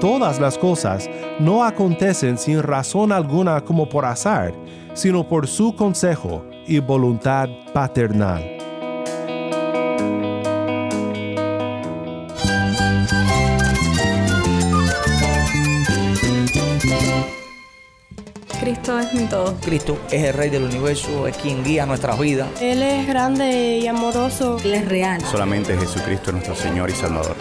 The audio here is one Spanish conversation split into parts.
Todas las cosas no acontecen sin razón alguna como por azar, sino por su consejo y voluntad paternal. Cristo es mi todo. Cristo es el Rey del universo, es quien guía nuestras vidas. Él es grande y amoroso. Él es real. Solamente Jesucristo es nuestro Señor y Salvador.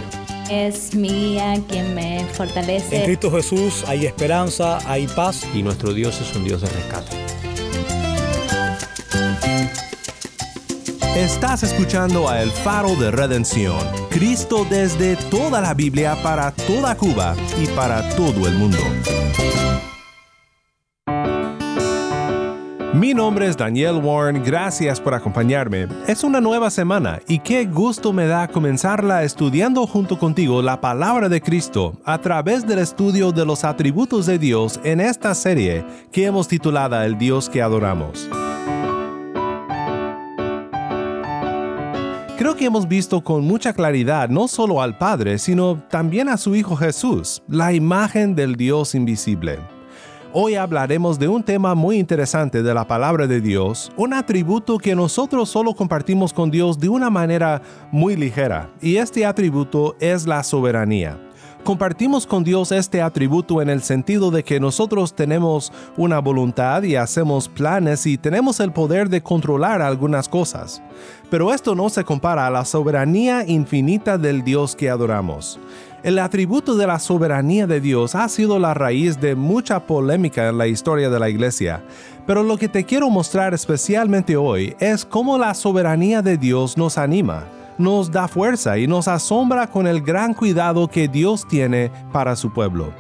Es mi guía quien me fortalece. En Cristo Jesús hay esperanza, hay paz. Y nuestro Dios es un Dios de rescate. Estás escuchando a El Faro de Redención, Cristo desde toda la Biblia para toda Cuba y para todo el mundo. Mi nombre es Daniel Warren, gracias por acompañarme. Es una nueva semana y qué gusto me da comenzarla estudiando junto contigo la palabra de Cristo a través del estudio de los atributos de Dios en esta serie que hemos titulado El Dios que adoramos. Creo que hemos visto con mucha claridad no solo al Padre, sino también a su Hijo Jesús, la imagen del Dios invisible. Hoy hablaremos de un tema muy interesante de la palabra de Dios, un atributo que nosotros solo compartimos con Dios de una manera muy ligera, y este atributo es la soberanía. Compartimos con Dios este atributo en el sentido de que nosotros tenemos una voluntad y hacemos planes y tenemos el poder de controlar algunas cosas. Pero esto no se compara a la soberanía infinita del Dios que adoramos. El atributo de la soberanía de Dios ha sido la raíz de mucha polémica en la historia de la Iglesia, pero lo que te quiero mostrar especialmente hoy es cómo la soberanía de Dios nos anima, nos da fuerza y nos asombra con el gran cuidado que Dios tiene para su pueblo.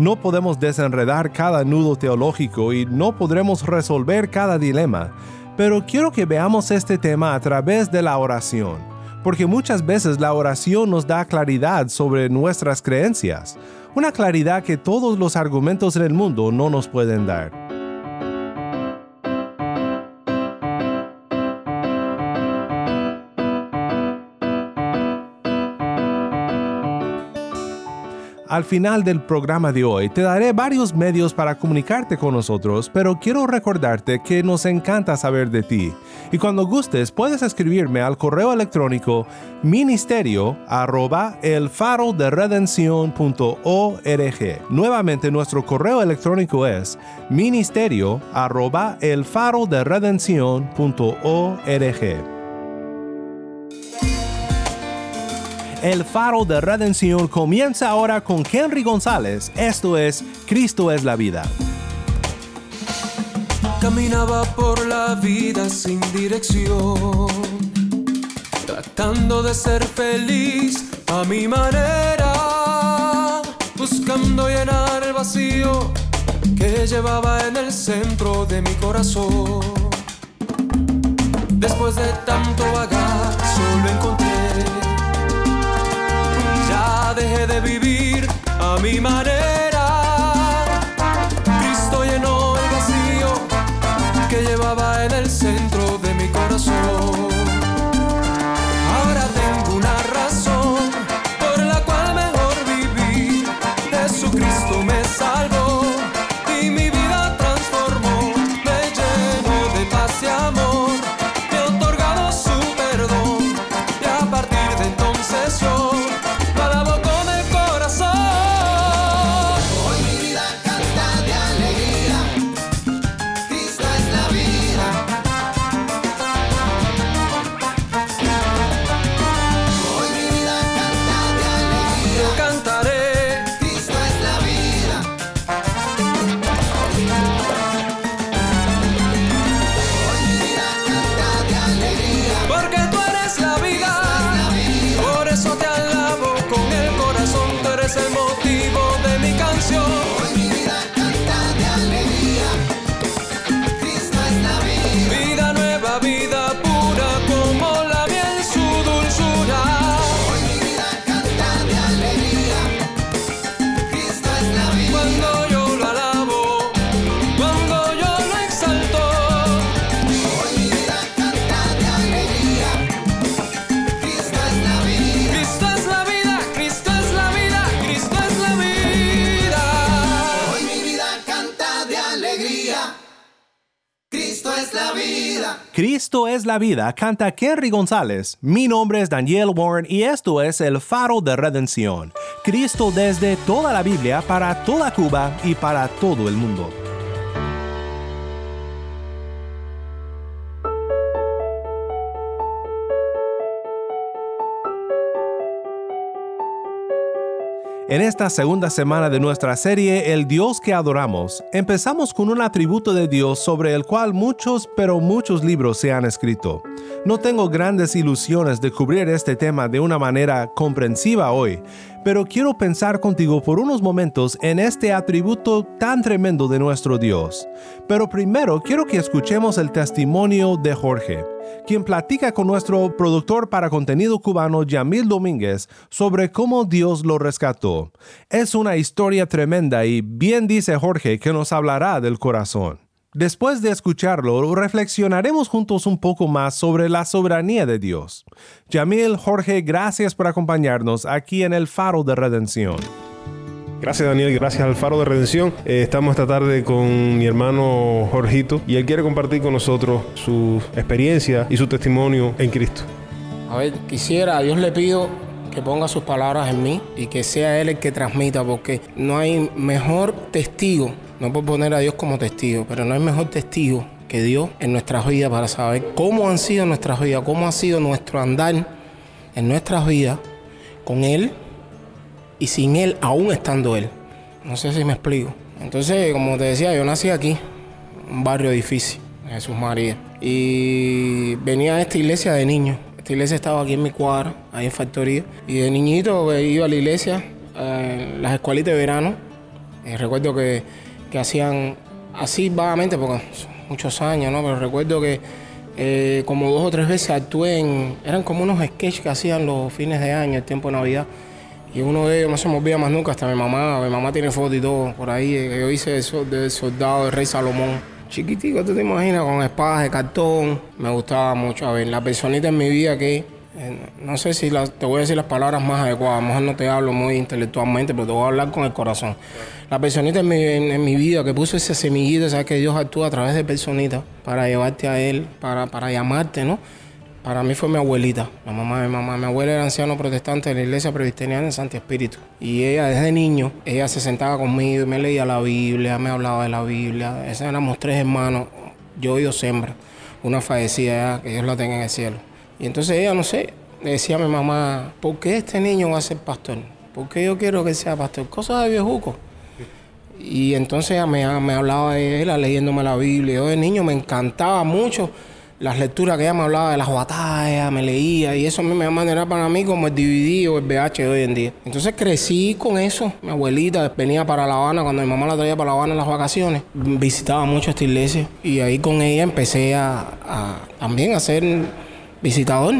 No podemos desenredar cada nudo teológico y no podremos resolver cada dilema, pero quiero que veamos este tema a través de la oración porque muchas veces la oración nos da claridad sobre nuestras creencias, una claridad que todos los argumentos en el mundo no nos pueden dar. Al final del programa de hoy te daré varios medios para comunicarte con nosotros, pero quiero recordarte que nos encanta saber de ti. Y cuando gustes puedes escribirme al correo electrónico ministerio arroba el Nuevamente nuestro correo electrónico es ministerio arroba el el faro de redención comienza ahora con Henry González. Esto es Cristo es la vida. Caminaba por la vida sin dirección, tratando de ser feliz a mi manera, buscando llenar el vacío que llevaba en el centro de mi corazón. Después de tanto vagar, solo encontré dejé de vivir a mi manera. Cristo llenó el vacío que llevaba en el centro motivo de mi canción. Cristo es la vida, canta Kerry González. Mi nombre es Daniel Warren y esto es El Faro de Redención. Cristo desde toda la Biblia, para toda Cuba y para todo el mundo. En esta segunda semana de nuestra serie El Dios que adoramos, empezamos con un atributo de Dios sobre el cual muchos, pero muchos libros se han escrito. No tengo grandes ilusiones de cubrir este tema de una manera comprensiva hoy, pero quiero pensar contigo por unos momentos en este atributo tan tremendo de nuestro Dios. Pero primero quiero que escuchemos el testimonio de Jorge quien platica con nuestro productor para contenido cubano Yamil Domínguez sobre cómo Dios lo rescató. Es una historia tremenda y bien dice Jorge que nos hablará del corazón. Después de escucharlo, reflexionaremos juntos un poco más sobre la soberanía de Dios. Yamil, Jorge, gracias por acompañarnos aquí en el Faro de Redención. Gracias Daniel, gracias al Faro de Redención. Eh, estamos esta tarde con mi hermano Jorgito y él quiere compartir con nosotros su experiencia y su testimonio en Cristo. A ver, quisiera, a Dios le pido que ponga sus palabras en mí y que sea Él el que transmita, porque no hay mejor testigo, no puedo poner a Dios como testigo, pero no hay mejor testigo que Dios en nuestras vidas para saber cómo han sido nuestras vidas, cómo ha sido nuestro andar en nuestras vidas con Él y sin Él aún estando Él. No sé si me explico. Entonces, como te decía, yo nací aquí, un barrio difícil, Jesús María. Y venía a esta iglesia de niño. Esta iglesia estaba aquí en mi cuadra, ahí en Factoría. Y de niñito pues, iba a la iglesia, en las escuelitas de verano. Y recuerdo que, que hacían así vagamente, porque son muchos años, ¿no? Pero recuerdo que eh, como dos o tres veces actué en... Eran como unos sketches que hacían los fines de año, el tiempo de Navidad. Y uno de ellos no se me olvida más nunca, hasta mi mamá, mi mamá tiene fotos y todo por ahí, que yo hice eso del soldado del rey Salomón. Chiquitico, tú te imaginas, con espadas de cartón. Me gustaba mucho. A ver, la personita en mi vida que, eh, no sé si te voy a decir las palabras más adecuadas, a lo mejor no te hablo muy intelectualmente, pero te voy a hablar con el corazón. La personita en mi, vida que puso ese semillito, sabes que Dios actúa a través de personitas para llevarte a Él, para, para llamarte, ¿no? Para mí fue mi abuelita, la mamá de mi mamá. Mi abuela era anciano protestante de la iglesia presbiteriana en Santi Espíritu. Y ella, desde niño, ella se sentaba conmigo y me leía la Biblia, me hablaba de la Biblia. Esas éramos tres hermanos, yo y Sembra. Una fallecida que Dios la tenga en el cielo. Y entonces ella, no sé, le decía a mi mamá, ¿por qué este niño va a ser pastor? ¿Por qué yo quiero que sea pastor? Cosas de viejuco. Y entonces ella me, me hablaba de él, leyéndome la Biblia. Yo de niño me encantaba mucho las lecturas que ella me hablaba de las batallas, me leía, y eso a mí me manera para mí como el DVD o el VH de hoy en día. Entonces crecí con eso. Mi abuelita venía para La Habana, cuando mi mamá la traía para La Habana en las vacaciones, visitaba mucho esta iglesia, y ahí con ella empecé a, a también a ser visitador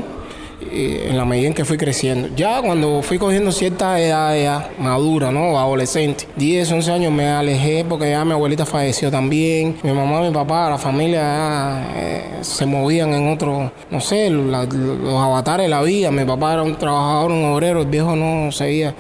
en la medida en que fui creciendo. Ya cuando fui cogiendo cierta edad madura, ¿no? Adolescente. 10, 11 años me alejé porque ya mi abuelita falleció también. Mi mamá, mi papá, la familia eh, se movían en otro, no sé, los avatares de la vida. Mi papá era un trabajador, un obrero, el viejo no seguía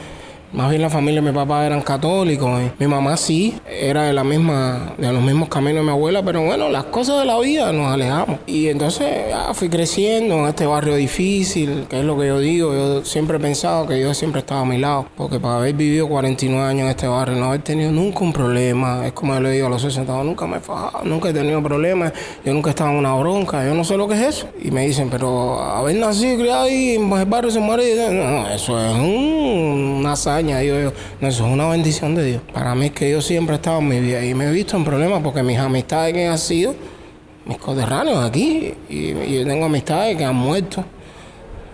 más bien la familia de mi papá eran católicos. Mi mamá sí, era de la misma, de los mismos caminos de mi abuela, pero bueno, las cosas de la vida nos alejamos. Y entonces ya fui creciendo en este barrio difícil, que es lo que yo digo. Yo siempre he pensado que Dios siempre estaba a mi lado, porque para haber vivido 49 años en este barrio, no haber tenido nunca un problema, es como yo le digo a los 60, nunca me he fajado, nunca he tenido problemas, yo nunca he estado en una bronca, yo no sé lo que es eso. Y me dicen, pero haber nacido y criado ahí en el barrio se muere, no, eso es una hazaña eso es una bendición de Dios. Para mí es que yo siempre he estado en mi vida y me he visto en problemas porque mis amistades que han sido mis coterráneos aquí y yo tengo amistades que han muerto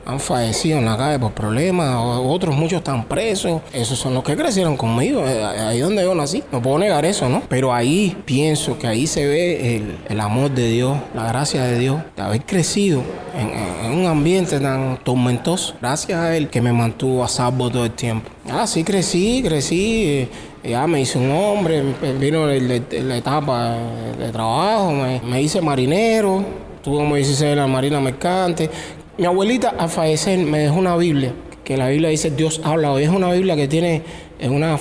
han fallecido en la calle por problemas, otros muchos están presos. Esos son los que crecieron conmigo, eh, ahí donde yo nací. No puedo negar eso, ¿no? Pero ahí pienso que ahí se ve el, amor de Dios, la gracia de Dios, de haber crecido en, un ambiente tan tormentoso. Gracias a Él que me mantuvo a salvo todo el tiempo. Ah, sí, crecí, crecí. Eh, ya me hice un hombre, vino la etapa de trabajo, me, hice marinero, tuve como 16 en la Marina Mercante, mi abuelita al fallecer me dejó una Biblia, que la Biblia dice Dios habla. Hoy es una Biblia que tiene una,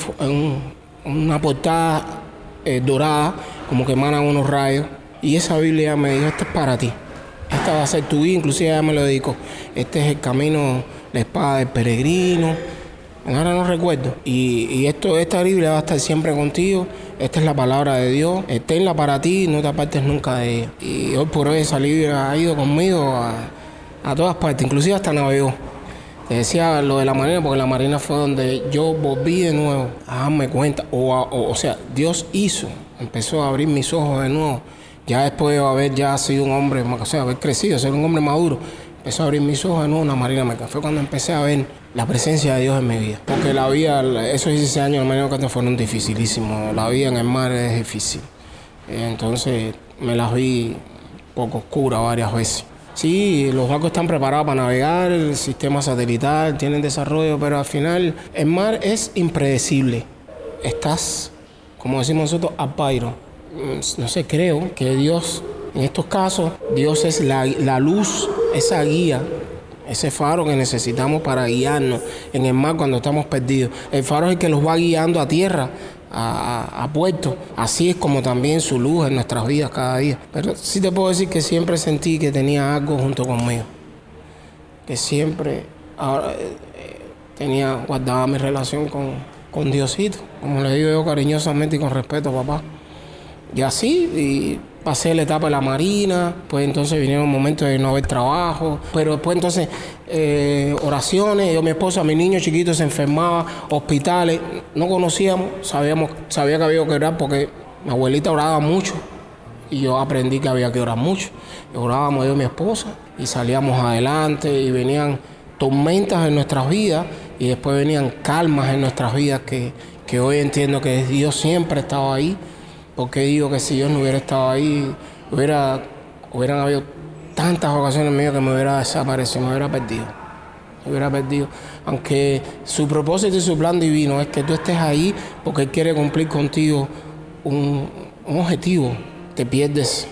una portada eh, dorada, como que emana unos rayos. Y esa Biblia me dijo, esto es para ti. esta va a ser tu vida, inclusive ella me lo dijo, este es el camino, la espada del peregrino, ahora no recuerdo, y, y esto, esta Biblia va a estar siempre contigo, esta es la palabra de Dios, esténla para ti, no te apartes nunca de ella. Y hoy por hoy esa Biblia ha ido conmigo a, a todas partes, inclusive hasta navegó. Te decía lo de la marina, porque la marina fue donde yo volví de nuevo a darme cuenta, o, o, o sea, Dios hizo, empezó a abrir mis ojos de nuevo. Ya después de haber ya sido un hombre, o sea, haber crecido, ser un hombre maduro, empezó a abrir mis ojos de nuevo en la marina. Fue cuando empecé a ver la presencia de Dios en mi vida. Porque la vida, esos 16 años en la marina mercante fueron dificilísimos. La vida en el mar es difícil. Entonces me las vi poco oscuras varias veces. Sí, los barcos están preparados para navegar, el sistema satelital, tienen desarrollo, pero al final el mar es impredecible. Estás, como decimos nosotros, a pairo. Mm, No sé, creo que Dios, en estos casos, Dios es la, luz, esa guía, ese faro que necesitamos para guiarnos en el mar cuando estamos perdidos. El faro es el que los va guiando a tierra, a, puerto. Así es como también su luz en nuestras vidas cada día. Pero sí te puedo decir que siempre sentí que tenía algo junto conmigo. Que siempre eh, eh, tenía, guardaba mi relación con, con Diosito. Como le digo yo cariñosamente y con respeto, papá. Y así, y pasé la etapa de la marina, pues entonces vinieron momentos de no haber trabajo, pero después entonces eh, oraciones, yo, mi esposa, mi niño chiquito se enfermaba, hospitales, no conocíamos, sabíamos, sabía que había que orar porque mi abuelita oraba mucho y yo aprendí que había que orar mucho. Orábamos yo y mi esposa y salíamos adelante y venían tormentas en nuestras vidas y después venían calmas en nuestras vidas que, que hoy entiendo que Dios siempre estaba ahí. Porque digo que si Dios no hubiera estado ahí, hubiera, hubieran habido tantas ocasiones mías que me hubiera desaparecido, me hubiera perdido. Me hubiera perdido. Aunque su propósito y su plan divino es que tú estés ahí porque Él quiere cumplir contigo un, objetivo. Te pierdes,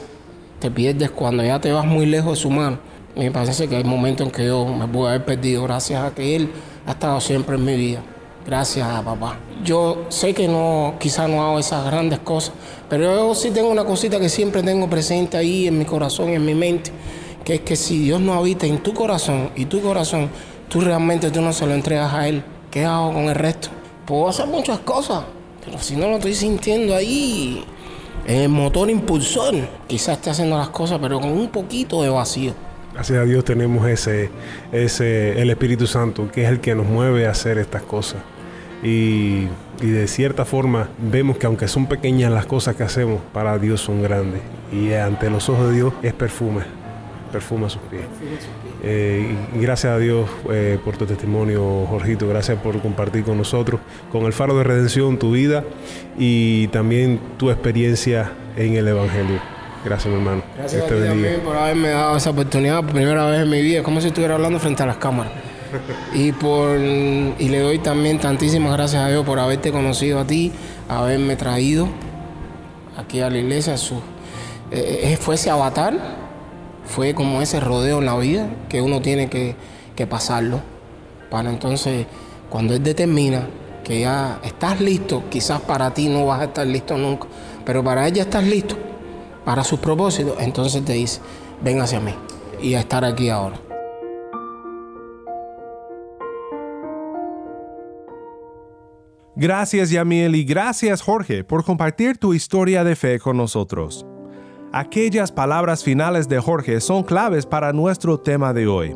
te pierdes cuando ya te vas muy lejos de su mano. Me parece que hay momentos en que yo me pude haber perdido gracias a que Él ha estado siempre en mi vida. Gracias a papá. Yo sé que no, quizás no hago esas grandes cosas, pero yo sí tengo una cosita que siempre tengo presente ahí en mi corazón y en mi mente, que es que si Dios no habita en tu corazón y tu corazón, tú realmente tú no se lo entregas a Él. ¿Qué hago con el resto? Puedo hacer muchas cosas, pero si no lo estoy sintiendo ahí, el motor impulsor, quizás esté haciendo las cosas, pero con un poquito de vacío. Gracias a Dios tenemos ese, ese, el Espíritu Santo, que es el que nos mueve a hacer estas cosas. Y, y de cierta forma vemos que aunque son pequeñas las cosas que hacemos, para Dios son grandes. Y ante los ojos de Dios es perfume, perfuma sus pies. Eh, y gracias a Dios eh, por tu testimonio, Jorgito. Gracias por compartir con nosotros, con el Faro de Redención, tu vida y también tu experiencia en el Evangelio. Gracias, mi hermano. Gracias Dios a te ti bendiga. también por haberme dado esa oportunidad por primera vez en mi vida, es como si estuviera hablando frente a las cámaras. Y por y le doy también tantísimas gracias a Dios por haberte conocido a ti, haberme traído aquí a la iglesia. Su, eh, eh, fue ese avatar, fue como ese rodeo en la vida que uno tiene que, que pasarlo para entonces cuando él determina que ya estás listo, quizás para ti no vas a estar listo nunca, pero para él ya estás listo para sus propósitos, entonces te dice, ven hacia mí y a estar aquí ahora. Gracias Yamiel y gracias Jorge por compartir tu historia de fe con nosotros. Aquellas palabras finales de Jorge son claves para nuestro tema de hoy.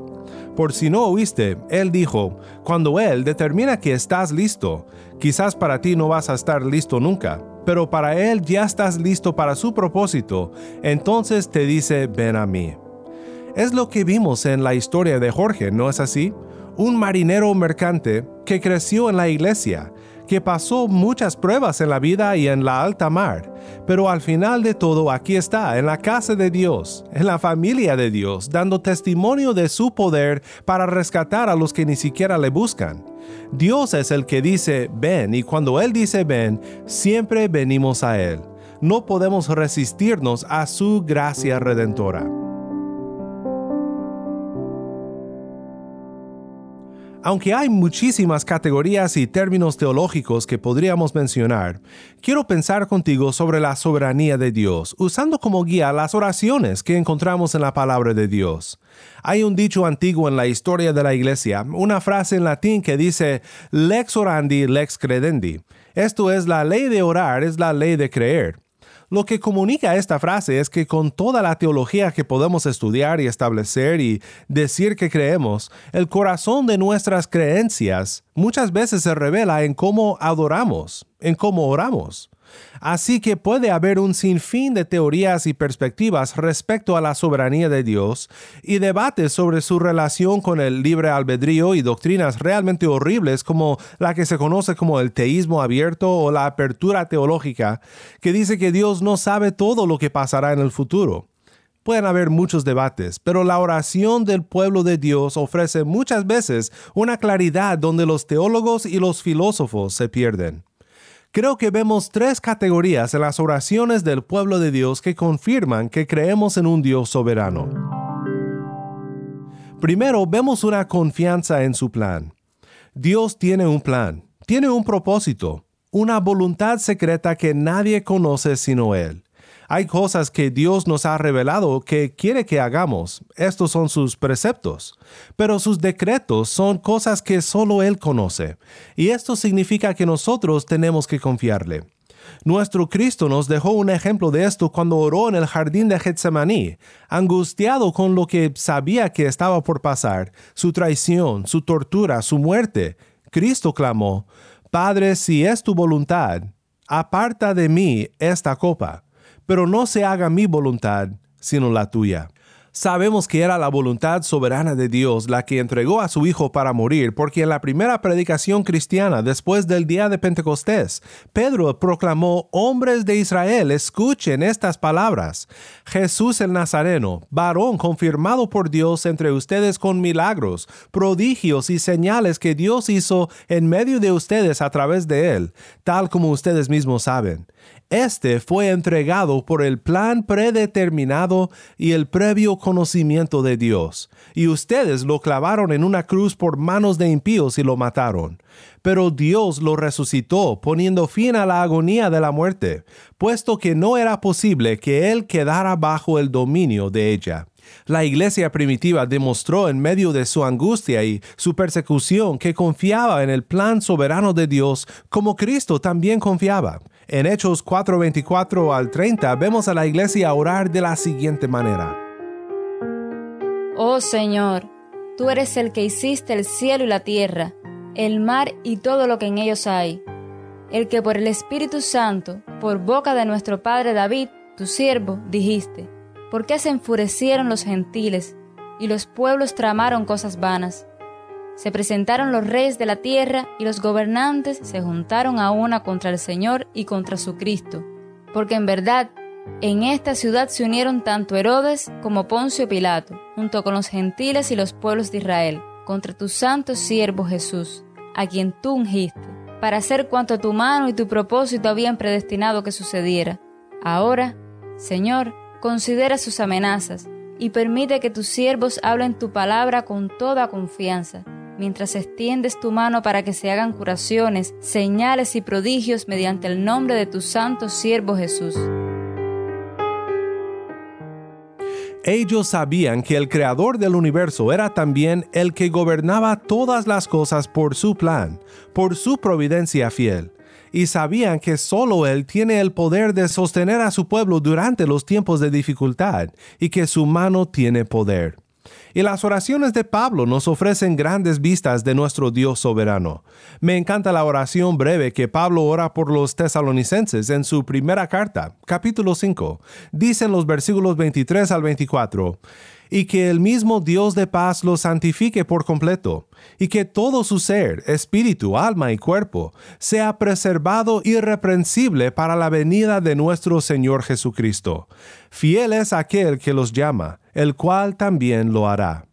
Por si no oíste, él dijo, cuando él determina que estás listo, quizás para ti no vas a estar listo nunca, pero para él ya estás listo para su propósito, entonces te dice, ven a mí. Es lo que vimos en la historia de Jorge, ¿no es así? Un marinero mercante que creció en la iglesia, que pasó muchas pruebas en la vida y en la alta mar, pero al final de todo aquí está, en la casa de Dios, en la familia de Dios, dando testimonio de su poder para rescatar a los que ni siquiera le buscan. Dios es el que dice ven y cuando Él dice ven, siempre venimos a Él. No podemos resistirnos a su gracia redentora. Aunque hay muchísimas categorías y términos teológicos que podríamos mencionar, quiero pensar contigo sobre la soberanía de Dios, usando como guía las oraciones que encontramos en la palabra de Dios. Hay un dicho antiguo en la historia de la iglesia, una frase en latín que dice lex orandi, lex credendi. Esto es la ley de orar, es la ley de creer. Lo que comunica esta frase es que con toda la teología que podemos estudiar y establecer y decir que creemos, el corazón de nuestras creencias muchas veces se revela en cómo adoramos, en cómo oramos. Así que puede haber un sinfín de teorías y perspectivas respecto a la soberanía de Dios y debates sobre su relación con el libre albedrío y doctrinas realmente horribles como la que se conoce como el teísmo abierto o la apertura teológica, que dice que Dios no sabe todo lo que pasará en el futuro. Pueden haber muchos debates, pero la oración del pueblo de Dios ofrece muchas veces una claridad donde los teólogos y los filósofos se pierden creo que vemos tres categorías en las oraciones del pueblo de Dios que confirman que creemos en un Dios soberano. Primero, vemos una confianza en su plan. Dios tiene un plan, tiene un propósito, una voluntad secreta que nadie conoce sino Él. Hay cosas que Dios nos ha revelado que quiere que hagamos. Estos son sus preceptos. Pero sus decretos son cosas que solo Él conoce. Y esto significa que nosotros tenemos que confiarle. Nuestro Cristo nos dejó un ejemplo de esto cuando oró en el jardín de Getsemaní, angustiado con lo que sabía que estaba por pasar, su traición, su tortura, su muerte. Cristo clamó, Padre, si es tu voluntad, aparta de mí esta copa pero no se haga mi voluntad, sino la tuya. Sabemos que era la voluntad soberana de Dios la que entregó a su Hijo para morir, porque en la primera predicación cristiana después del día de Pentecostés, Pedro proclamó, hombres de Israel, escuchen estas palabras. Jesús el Nazareno, varón confirmado por Dios entre ustedes con milagros, prodigios y señales que Dios hizo en medio de ustedes a través de él, tal como ustedes mismos saben. Este fue entregado por el plan predeterminado y el previo conocimiento de Dios, y ustedes lo clavaron en una cruz por manos de impíos y lo mataron. Pero Dios lo resucitó, poniendo fin a la agonía de la muerte, puesto que no era posible que Él quedara bajo el dominio de ella. La iglesia primitiva demostró en medio de su angustia y su persecución que confiaba en el plan soberano de Dios como Cristo también confiaba. En Hechos 4:24 al 30 vemos a la iglesia orar de la siguiente manera. Oh Señor, tú eres el que hiciste el cielo y la tierra, el mar y todo lo que en ellos hay, el que por el Espíritu Santo, por boca de nuestro Padre David, tu siervo, dijiste, ¿por qué se enfurecieron los gentiles y los pueblos tramaron cosas vanas? Se presentaron los reyes de la tierra y los gobernantes se juntaron a una contra el Señor y contra su Cristo. Porque en verdad, en esta ciudad se unieron tanto Herodes como Poncio Pilato, junto con los gentiles y los pueblos de Israel, contra tu santo siervo Jesús, a quien tú ungiste, para hacer cuanto tu mano y tu propósito habían predestinado que sucediera. Ahora, Señor, considera sus amenazas y permite que tus siervos hablen tu palabra con toda confianza mientras extiendes tu mano para que se hagan curaciones, señales y prodigios mediante el nombre de tu santo siervo Jesús. Ellos sabían que el creador del universo era también el que gobernaba todas las cosas por su plan, por su providencia fiel, y sabían que solo Él tiene el poder de sostener a su pueblo durante los tiempos de dificultad, y que su mano tiene poder. Y las oraciones de Pablo nos ofrecen grandes vistas de nuestro Dios soberano. Me encanta la oración breve que Pablo ora por los tesalonicenses en su primera carta, capítulo 5. Dicen los versículos 23 al 24 y que el mismo Dios de paz los santifique por completo, y que todo su ser, espíritu, alma y cuerpo, sea preservado irreprensible para la venida de nuestro Señor Jesucristo. Fiel es aquel que los llama, el cual también lo hará.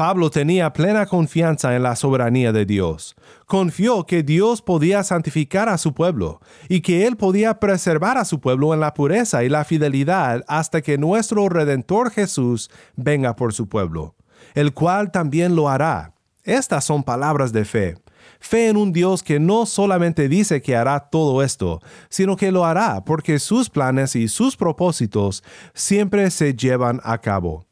Pablo tenía plena confianza en la soberanía de Dios. Confió que Dios podía santificar a su pueblo y que Él podía preservar a su pueblo en la pureza y la fidelidad hasta que nuestro Redentor Jesús venga por su pueblo, el cual también lo hará. Estas son palabras de fe. Fe en un Dios que no solamente dice que hará todo esto, sino que lo hará porque sus planes y sus propósitos siempre se llevan a cabo.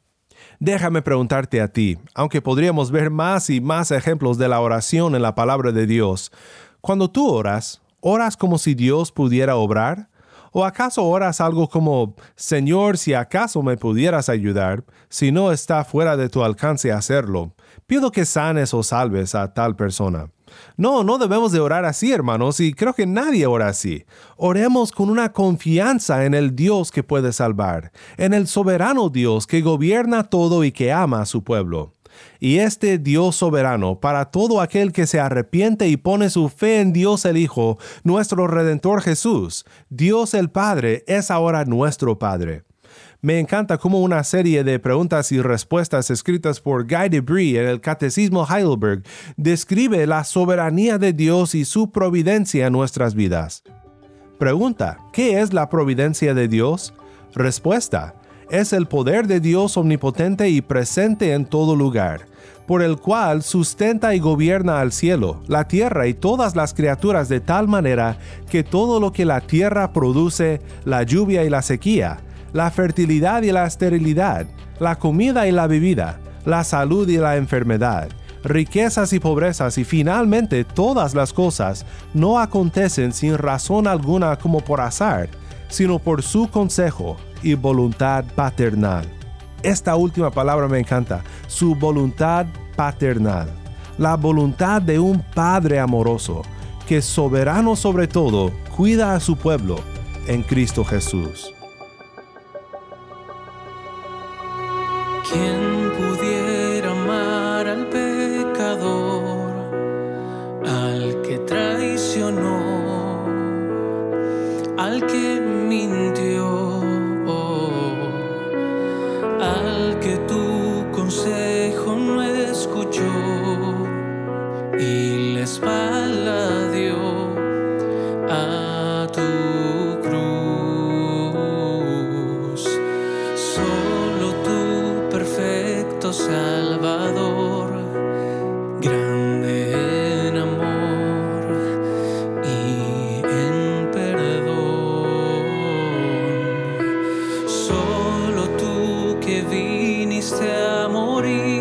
Déjame preguntarte a ti, aunque podríamos ver más y más ejemplos de la oración en la palabra de Dios, cuando tú oras, ¿oras como si Dios pudiera obrar? ¿O acaso oras algo como, Señor, si acaso me pudieras ayudar, si no está fuera de tu alcance hacerlo, pido que sanes o salves a tal persona? No, no debemos de orar así, hermanos, y creo que nadie ora así. Oremos con una confianza en el Dios que puede salvar, en el soberano Dios que gobierna todo y que ama a su pueblo. Y este Dios soberano, para todo aquel que se arrepiente y pone su fe en Dios el Hijo, nuestro Redentor Jesús, Dios el Padre, es ahora nuestro Padre. Me encanta cómo una serie de preguntas y respuestas escritas por Guy Debris en el Catecismo Heidelberg describe la soberanía de Dios y su providencia en nuestras vidas. Pregunta, ¿qué es la providencia de Dios? Respuesta, es el poder de Dios omnipotente y presente en todo lugar, por el cual sustenta y gobierna al cielo, la tierra y todas las criaturas de tal manera que todo lo que la tierra produce, la lluvia y la sequía, la fertilidad y la esterilidad, la comida y la bebida, la salud y la enfermedad, riquezas y pobrezas y finalmente todas las cosas no acontecen sin razón alguna como por azar, sino por su consejo y voluntad paternal. Esta última palabra me encanta, su voluntad paternal, la voluntad de un Padre amoroso, que soberano sobre todo, cuida a su pueblo en Cristo Jesús. morire.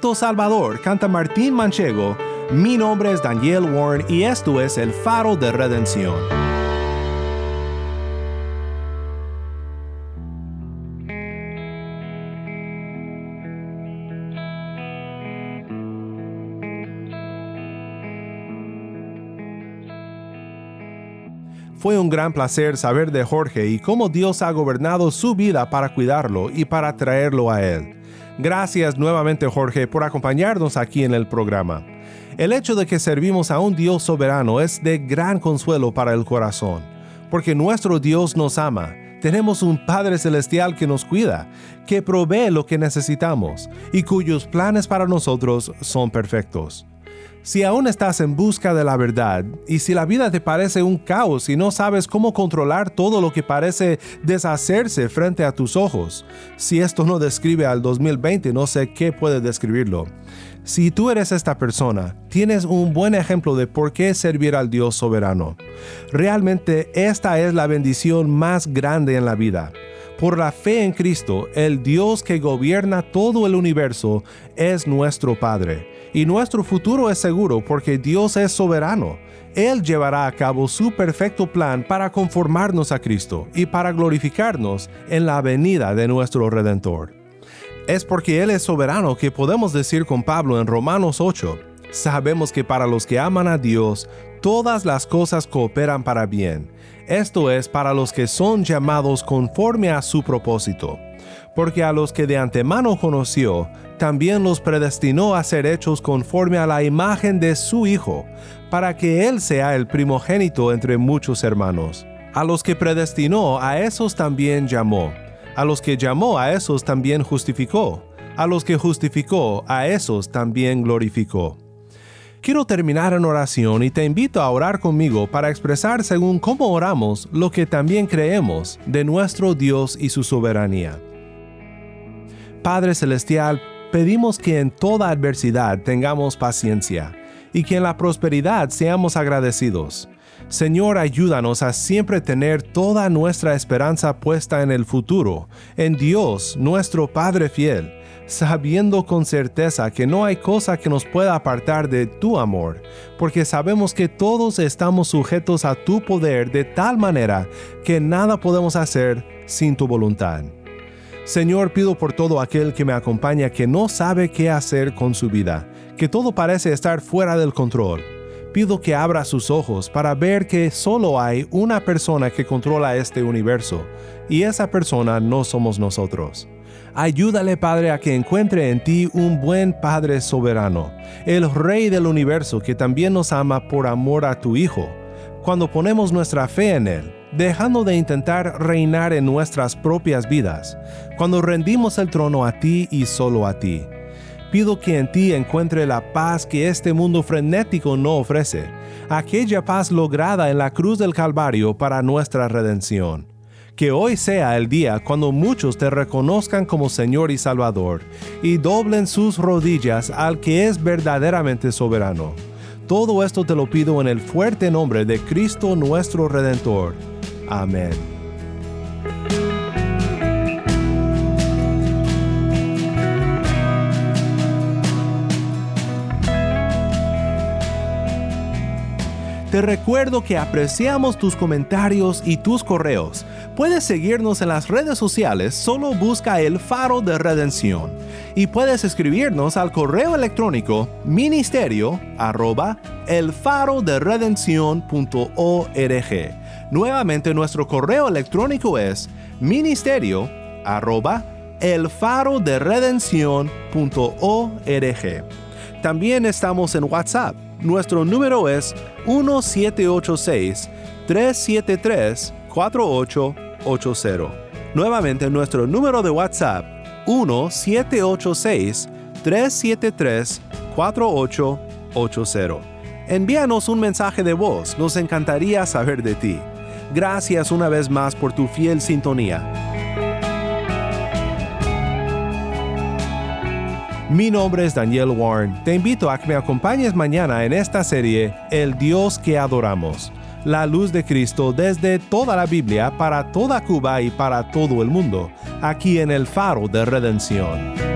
Salvador, canta Martín Manchego. Mi nombre es Daniel Warren y esto es El Faro de Redención. Fue un gran placer saber de Jorge y cómo Dios ha gobernado su vida para cuidarlo y para traerlo a Él. Gracias nuevamente Jorge por acompañarnos aquí en el programa. El hecho de que servimos a un Dios soberano es de gran consuelo para el corazón, porque nuestro Dios nos ama. Tenemos un Padre Celestial que nos cuida, que provee lo que necesitamos y cuyos planes para nosotros son perfectos. Si aún estás en busca de la verdad y si la vida te parece un caos y no sabes cómo controlar todo lo que parece deshacerse frente a tus ojos, si esto no describe al 2020, no sé qué puede describirlo. Si tú eres esta persona, tienes un buen ejemplo de por qué servir al Dios soberano. Realmente esta es la bendición más grande en la vida. Por la fe en Cristo, el Dios que gobierna todo el universo es nuestro Padre, y nuestro futuro es seguro porque Dios es soberano. Él llevará a cabo su perfecto plan para conformarnos a Cristo y para glorificarnos en la venida de nuestro Redentor. Es porque Él es soberano que podemos decir con Pablo en Romanos 8, sabemos que para los que aman a Dios, todas las cosas cooperan para bien esto es para los que son llamados conforme a su propósito. Porque a los que de antemano conoció, también los predestinó a ser hechos conforme a la imagen de su Hijo, para que Él sea el primogénito entre muchos hermanos. A los que predestinó, a esos también llamó. A los que llamó, a esos también justificó. A los que justificó, a esos también glorificó. Quiero terminar en oración y te invito a orar conmigo para expresar según cómo oramos lo que también creemos de nuestro Dios y su soberanía. Padre Celestial, pedimos que en toda adversidad tengamos paciencia y que en la prosperidad seamos agradecidos. Señor, ayúdanos a siempre tener toda nuestra esperanza puesta en el futuro, en Dios, nuestro Padre fiel sabiendo con certeza que no hay cosa que nos pueda apartar de tu amor, porque sabemos que todos estamos sujetos a tu poder de tal manera que nada podemos hacer sin tu voluntad. Señor, pido por todo aquel que me acompaña que no sabe qué hacer con su vida, que todo parece estar fuera del control. Pido que abra sus ojos para ver que solo hay una persona que controla este universo, y esa persona no somos nosotros. Ayúdale, Padre, a que encuentre en ti un buen Padre soberano, el Rey del universo que también nos ama por amor a tu Hijo. Cuando ponemos nuestra fe en Él, dejando de intentar reinar en nuestras propias vidas, cuando rendimos el trono a ti y solo a ti. Pido que en ti encuentre la paz que este mundo frenético no ofrece, aquella paz lograda en la cruz del Calvario para nuestra redención que hoy sea el día cuando muchos te reconozcan como Señor y Salvador y doblen sus rodillas al que es verdaderamente soberano. Todo esto te lo pido en el fuerte nombre de Cristo nuestro Redentor. Amén. Te recuerdo que apreciamos tus comentarios y tus correos. Puedes seguirnos en las redes sociales, solo busca el faro de redención. Y puedes escribirnos al correo electrónico ministerio arroba el Nuevamente nuestro correo electrónico es ministerio arroba el faro de También estamos en WhatsApp nuestro número es 1786-373-4880. Nuevamente nuestro número de WhatsApp 1786-373-4880. Envíanos un mensaje de voz, nos encantaría saber de ti. Gracias una vez más por tu fiel sintonía. Mi nombre es Daniel Warren. Te invito a que me acompañes mañana en esta serie El Dios que adoramos. La luz de Cristo desde toda la Biblia para toda Cuba y para todo el mundo, aquí en el faro de redención.